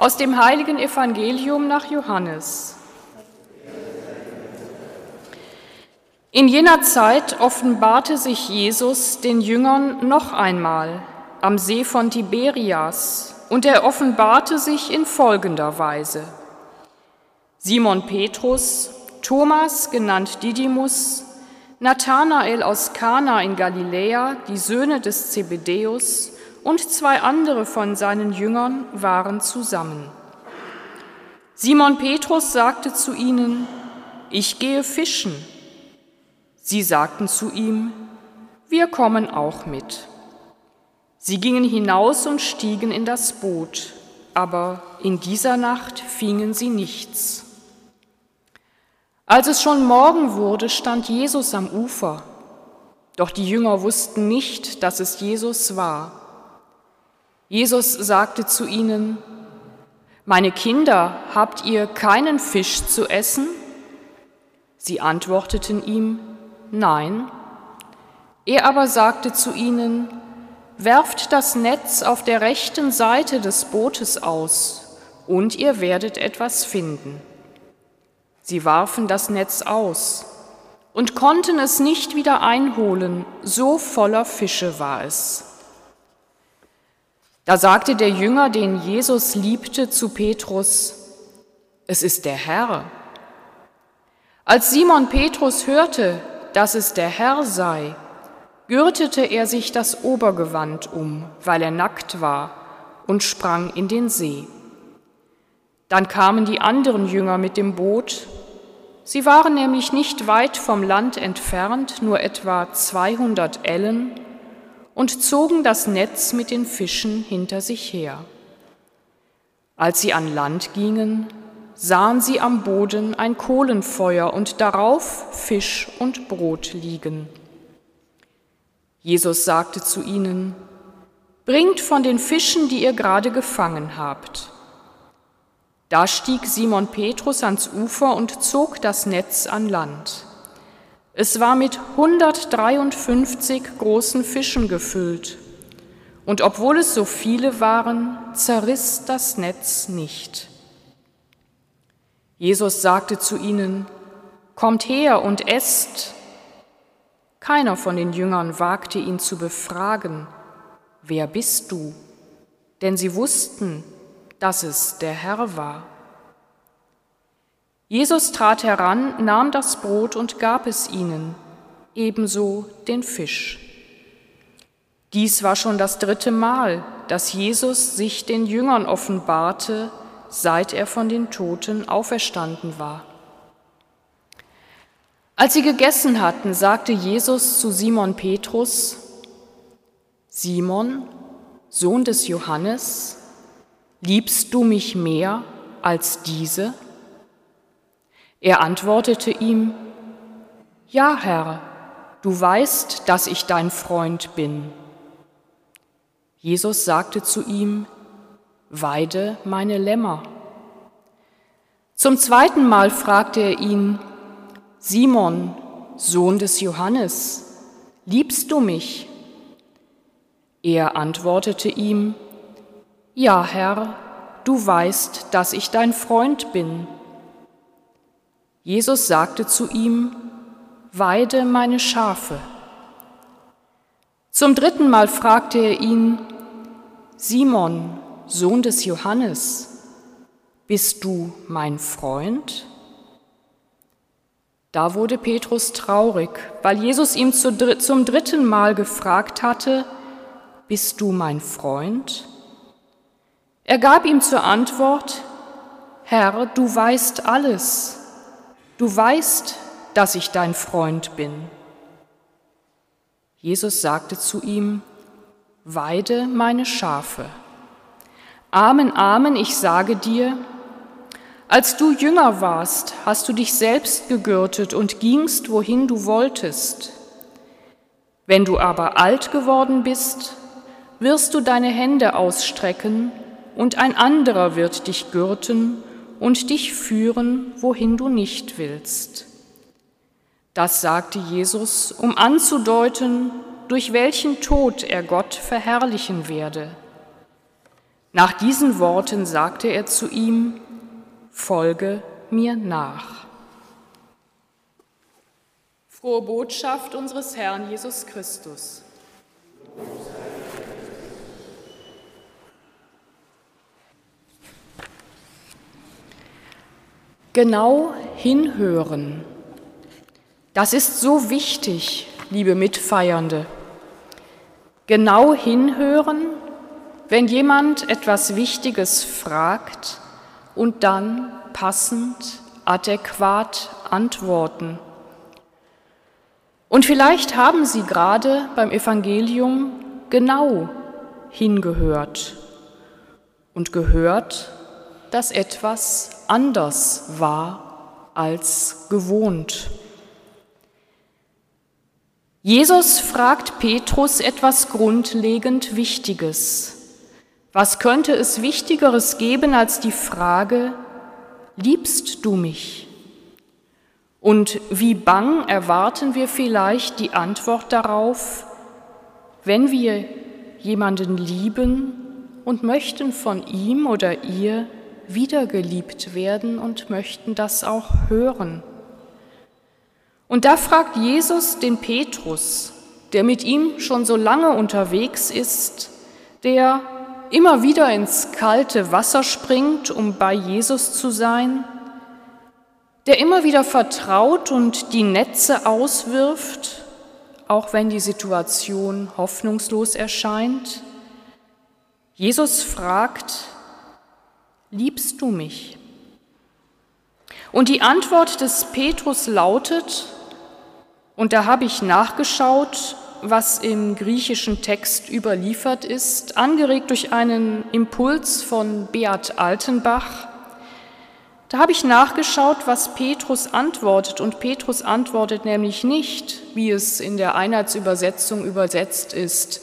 Aus dem heiligen Evangelium nach Johannes. In jener Zeit offenbarte sich Jesus den Jüngern noch einmal am See von Tiberias, und er offenbarte sich in folgender Weise. Simon Petrus, Thomas genannt Didymus, Nathanael aus Kana in Galiläa, die Söhne des Zebedäus und zwei andere von seinen Jüngern waren zusammen. Simon Petrus sagte zu ihnen, ich gehe fischen. Sie sagten zu ihm, wir kommen auch mit. Sie gingen hinaus und stiegen in das Boot, aber in dieser Nacht fingen sie nichts. Als es schon Morgen wurde, stand Jesus am Ufer, doch die Jünger wussten nicht, dass es Jesus war. Jesus sagte zu ihnen, Meine Kinder, habt ihr keinen Fisch zu essen? Sie antworteten ihm, Nein. Er aber sagte zu ihnen, Werft das Netz auf der rechten Seite des Bootes aus, und ihr werdet etwas finden. Sie warfen das Netz aus und konnten es nicht wieder einholen, so voller Fische war es. Da sagte der Jünger, den Jesus liebte, zu Petrus, es ist der Herr. Als Simon Petrus hörte, dass es der Herr sei, gürtete er sich das Obergewand um, weil er nackt war, und sprang in den See. Dann kamen die anderen Jünger mit dem Boot. Sie waren nämlich nicht weit vom Land entfernt, nur etwa 200 Ellen, und zogen das Netz mit den Fischen hinter sich her. Als sie an Land gingen, sahen sie am Boden ein Kohlenfeuer und darauf Fisch und Brot liegen. Jesus sagte zu ihnen, Bringt von den Fischen, die ihr gerade gefangen habt. Da stieg Simon Petrus ans Ufer und zog das Netz an Land. Es war mit 153 großen Fischen gefüllt, und obwohl es so viele waren, zerriss das Netz nicht. Jesus sagte zu ihnen, Kommt her und esst. Keiner von den Jüngern wagte ihn zu befragen, wer bist du? Denn sie wussten, dass es der Herr war. Jesus trat heran, nahm das Brot und gab es ihnen, ebenso den Fisch. Dies war schon das dritte Mal, dass Jesus sich den Jüngern offenbarte, seit er von den Toten auferstanden war. Als sie gegessen hatten, sagte Jesus zu Simon Petrus, Simon, Sohn des Johannes, liebst du mich mehr als diese? Er antwortete ihm, Ja, Herr, du weißt, dass ich dein Freund bin. Jesus sagte zu ihm, Weide meine Lämmer. Zum zweiten Mal fragte er ihn, Simon, Sohn des Johannes, liebst du mich? Er antwortete ihm, Ja, Herr, du weißt, dass ich dein Freund bin. Jesus sagte zu ihm, Weide meine Schafe. Zum dritten Mal fragte er ihn, Simon, Sohn des Johannes, bist du mein Freund? Da wurde Petrus traurig, weil Jesus ihm zum dritten Mal gefragt hatte, Bist du mein Freund? Er gab ihm zur Antwort, Herr, du weißt alles, du weißt, dass ich dein Freund bin. Jesus sagte zu ihm, Weide meine Schafe. Amen, Amen, ich sage dir, als du jünger warst, hast du dich selbst gegürtet und gingst, wohin du wolltest. Wenn du aber alt geworden bist, wirst du deine Hände ausstrecken, und ein anderer wird dich gürten und dich führen, wohin du nicht willst. Das sagte Jesus, um anzudeuten, durch welchen Tod er Gott verherrlichen werde. Nach diesen Worten sagte er zu ihm, Folge mir nach. Frohe Botschaft unseres Herrn Jesus Christus. Genau hinhören. Das ist so wichtig, liebe Mitfeiernde. Genau hinhören, wenn jemand etwas Wichtiges fragt und dann passend, adäquat antworten. Und vielleicht haben Sie gerade beim Evangelium genau hingehört und gehört, dass etwas anders war als gewohnt. Jesus fragt Petrus etwas grundlegend Wichtiges. Was könnte es Wichtigeres geben als die Frage, liebst du mich? Und wie bang erwarten wir vielleicht die Antwort darauf, wenn wir jemanden lieben und möchten von ihm oder ihr wiedergeliebt werden und möchten das auch hören. Und da fragt Jesus den Petrus, der mit ihm schon so lange unterwegs ist, der immer wieder ins kalte Wasser springt, um bei Jesus zu sein, der immer wieder vertraut und die Netze auswirft, auch wenn die Situation hoffnungslos erscheint. Jesus fragt, liebst du mich? Und die Antwort des Petrus lautet, und da habe ich nachgeschaut, was im griechischen Text überliefert ist, angeregt durch einen Impuls von Beat Altenbach. Da habe ich nachgeschaut, was Petrus antwortet. Und Petrus antwortet nämlich nicht, wie es in der Einheitsübersetzung übersetzt ist,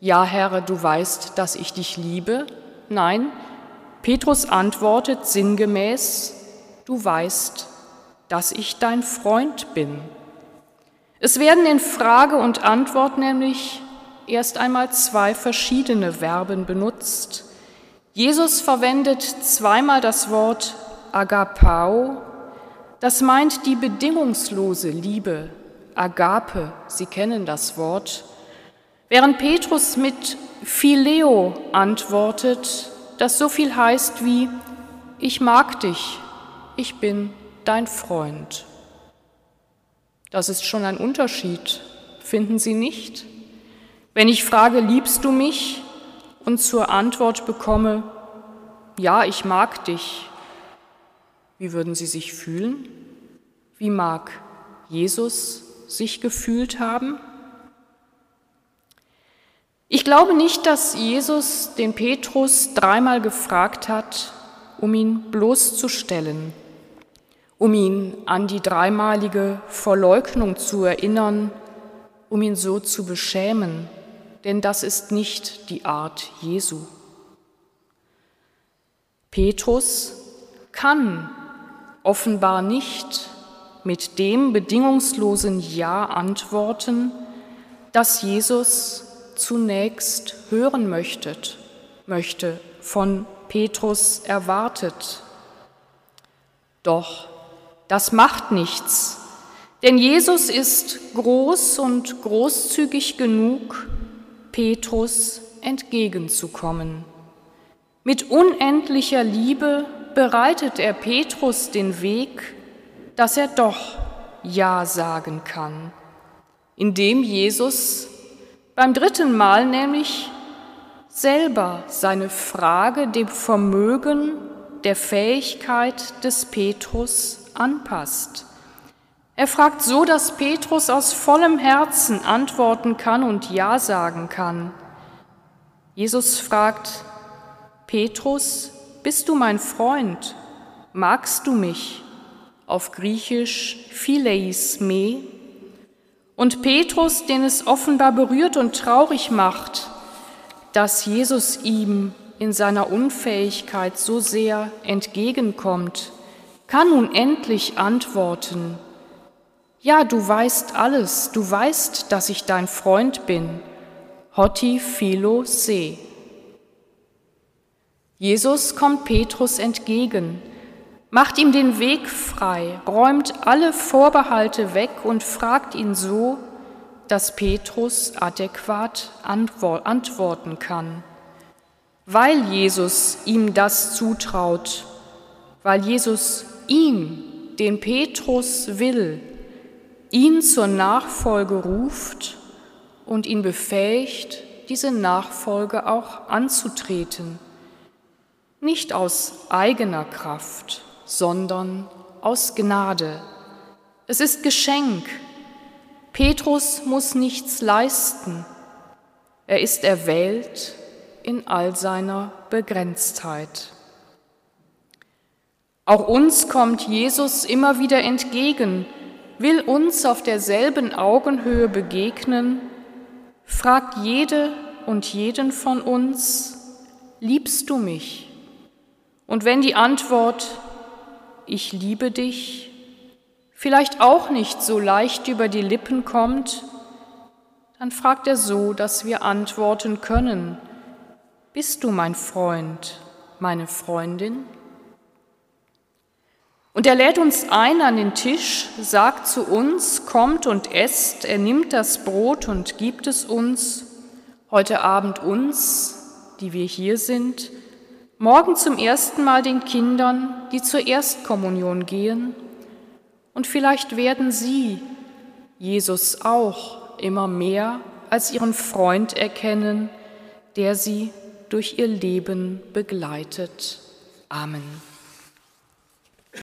ja Herr, du weißt, dass ich dich liebe. Nein, Petrus antwortet sinngemäß, du weißt, dass ich dein Freund bin. Es werden in Frage und Antwort nämlich erst einmal zwei verschiedene Verben benutzt. Jesus verwendet zweimal das Wort agapao, das meint die bedingungslose Liebe, agape, Sie kennen das Wort, während Petrus mit Phileo antwortet, das so viel heißt wie, ich mag dich, ich bin dein Freund. Das ist schon ein Unterschied, finden Sie nicht? Wenn ich frage, liebst du mich? und zur Antwort bekomme, ja, ich mag dich, wie würden Sie sich fühlen? Wie mag Jesus sich gefühlt haben? Ich glaube nicht, dass Jesus den Petrus dreimal gefragt hat, um ihn bloßzustellen, um ihn an die dreimalige Verleugnung zu erinnern, um ihn so zu beschämen, denn das ist nicht die Art Jesu. Petrus kann offenbar nicht mit dem bedingungslosen Ja antworten, das Jesus zunächst hören möchtet, möchte, von Petrus erwartet. Doch das macht nichts, denn Jesus ist groß und großzügig genug, Petrus entgegenzukommen. Mit unendlicher Liebe bereitet er Petrus den Weg, dass er doch Ja sagen kann, indem Jesus beim dritten Mal nämlich selber seine Frage dem Vermögen der Fähigkeit des Petrus anpasst. Er fragt so, dass Petrus aus vollem Herzen antworten kann und Ja sagen kann. Jesus fragt, Petrus, bist du mein Freund? Magst du mich? Auf Griechisch Phileis me. Und Petrus, den es offenbar berührt und traurig macht, dass Jesus ihm in seiner Unfähigkeit so sehr entgegenkommt, kann nun endlich antworten, ja, du weißt alles, du weißt, dass ich dein Freund bin, Hotti Philo Se. Jesus kommt Petrus entgegen, macht ihm den Weg frei, räumt alle Vorbehalte weg und fragt ihn so, dass Petrus adäquat antworten kann. Weil Jesus ihm das zutraut, weil Jesus ihm, den Petrus will, ihn zur Nachfolge ruft und ihn befähigt, diese Nachfolge auch anzutreten nicht aus eigener Kraft, sondern aus Gnade. Es ist Geschenk. Petrus muss nichts leisten. Er ist erwählt in all seiner Begrenztheit. Auch uns kommt Jesus immer wieder entgegen, will uns auf derselben Augenhöhe begegnen, fragt jede und jeden von uns, liebst du mich? Und wenn die Antwort Ich liebe dich vielleicht auch nicht so leicht über die Lippen kommt, dann fragt er so, dass wir antworten können, Bist du mein Freund, meine Freundin? Und er lädt uns ein an den Tisch, sagt zu uns, kommt und esst, er nimmt das Brot und gibt es uns, heute Abend uns, die wir hier sind, morgen zum ersten Mal den Kindern, die zur Erstkommunion gehen. Und vielleicht werden sie Jesus auch immer mehr als ihren Freund erkennen, der sie durch ihr Leben begleitet. Amen.